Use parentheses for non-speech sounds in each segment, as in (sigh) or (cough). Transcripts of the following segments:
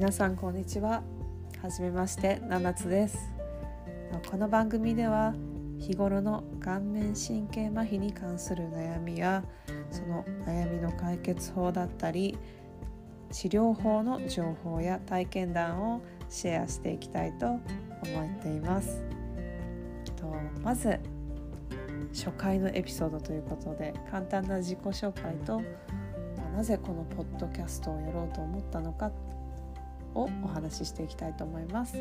皆さんこんにちは。はじめまして七つです。この番組では日頃の顔面神経麻痺に関する悩みやその悩みの解決法だったり治療法の情報や体験談をシェアしていきたいと思っています。とまず初回のエピソードということで簡単な自己紹介となぜこのポッドキャストをやろうと思ったのかをお話ししていきたいと思います。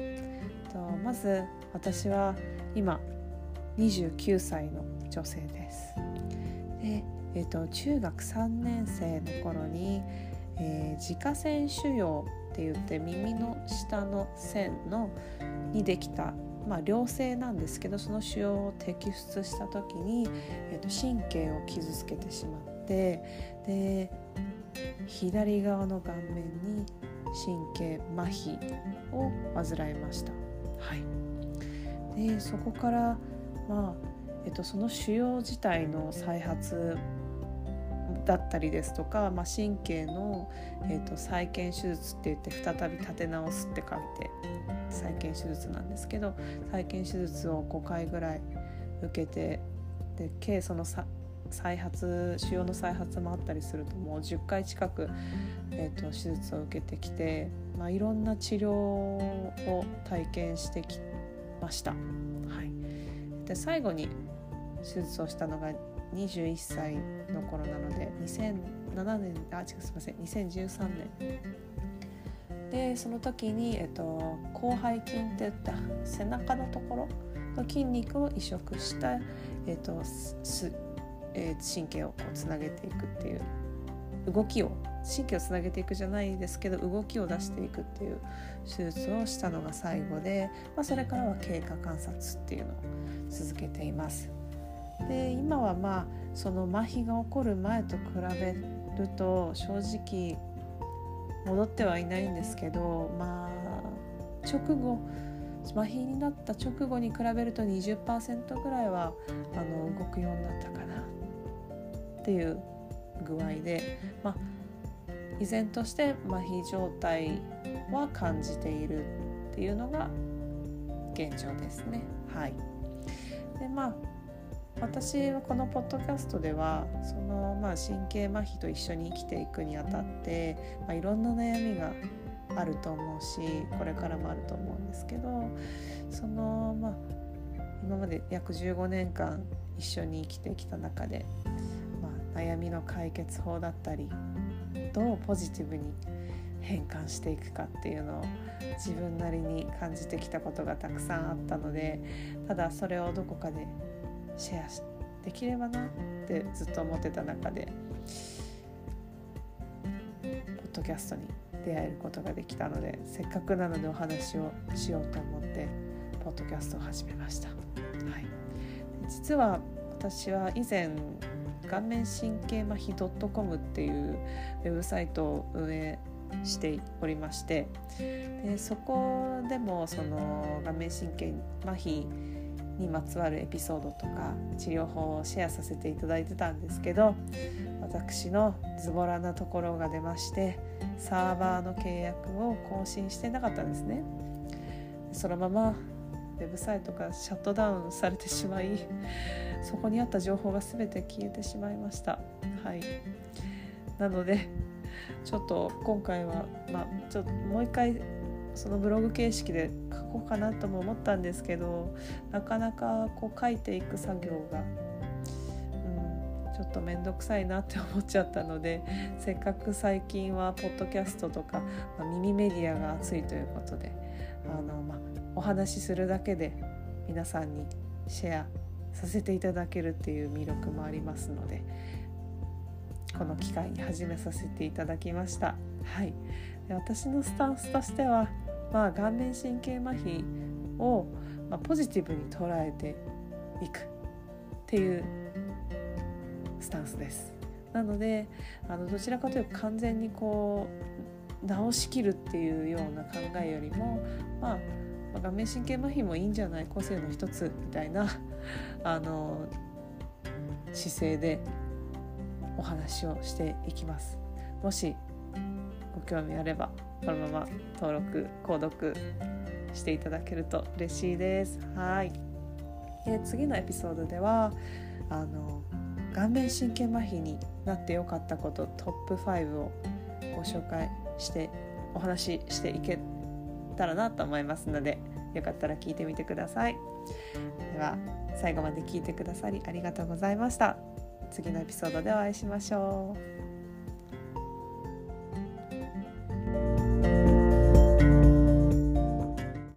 とまず私は今29歳の女性です。でえーと、中学3年生の頃に、えー、自家腺腫瘍って言って耳の下の線のにできた、まあ、良性なんですけどその腫瘍を摘出した時に、えーと神経を傷つけてしまってで左側の顔面に神経麻痺を患いました。はい、でそこから、まあえっと、その腫瘍自体の再発だったりですとか、まあ、神経の、えーと、再建手術って言って再び立て直すって書いて再建手術なんですけど再建手術を5回ぐらい受けてで計その再発腫瘍の再発もあったりするともう10回近く、えーと、手術を受けてきて、まあ、いろんな治療を体験してきました。はい、で最後に手術をしたのが21歳の頃なので2007年あ違うすみません2013年でその時に、えっと、広背筋っていった背中のところの筋肉を移植した、えっと、すえ、神経をこうつなげていくっていう動きを神経をつなげていくじゃないですけど動きを出していくっていう手術をしたのが最後で、まあ、それからは経過観察っていうのを続けています。で今はまあその麻痺が起こる前と比べると正直戻ってはいないんですけどまあ直後麻痺になった直後に比べると20%ぐらいはあの動くようになったかっていう具合で、まあ、依然として麻痺状態は感じているっていうのが現状ですね。はい、でまあ私はこのポッドキャストではその、まあ、神経麻痺と一緒に生きていくにあたって、まあ、いろんな悩みがあると思うしこれからもあると思うんですけどその、まあ、今まで約15年間一緒に生きてきた中で悩みの解決法だったりどうポジティブに変換していくかっていうのを自分なりに感じてきたことがたくさんあったのでただそれをどこかでシェアできればなってずっと思ってた中でポッドキャストに出会えることができたのでせっかくなのでお話をしようと思ってポッドキャストを始めました。はい、実は私は以前顔面神経麻痺 .com っていうウェブサイトを運営しておりましてでそこでもその顔面神経麻痺にまつわるエピソードとか治療法をシェアさせていただいてたんですけど私のズボラなところが出ましてサーバーの契約を更新してなかったんですね。そのままウェブサイトがシャットダウンされてしまいそこにあった情報が全て消えてしまいました。はい。なのでちょっと今回は、まあ、ちょっともう一回そのブログ形式で書こうかなとも思ったんですけどなかなかこう書いていく作業が、うん、ちょっと面倒くさいなって思っちゃったのでせっかく最近はポッドキャストとか、まあ、耳メディアが熱いということであの、まあ、お話しするだけで皆さんにシェアさせていただけるっていう魅力もありますのでこの機会に始めさせていただきました。はい、で私のスタンスとしては、まあ、顔面神経麻痺を、まあ、ポジティブに捉えていくっていうスタンスです。なのであのどちらかというと完全にこう直しきるっていうような考えよりもまあまあ、顔面神経麻痺もいいんじゃない？個性の一つみたいな (laughs) あの姿勢でお話をしていきます。もしご興味あればこのまま登録購読していただけると嬉しいです。はい。で次のエピソードではあの顔面神経麻痺になってよかったことトップ5をご紹介してお話ししていけたらなと思いますのでよかったら聞いてみてください。では最後まで聞いてくださりありがとうございました。次のエピソードでお会いしましょう。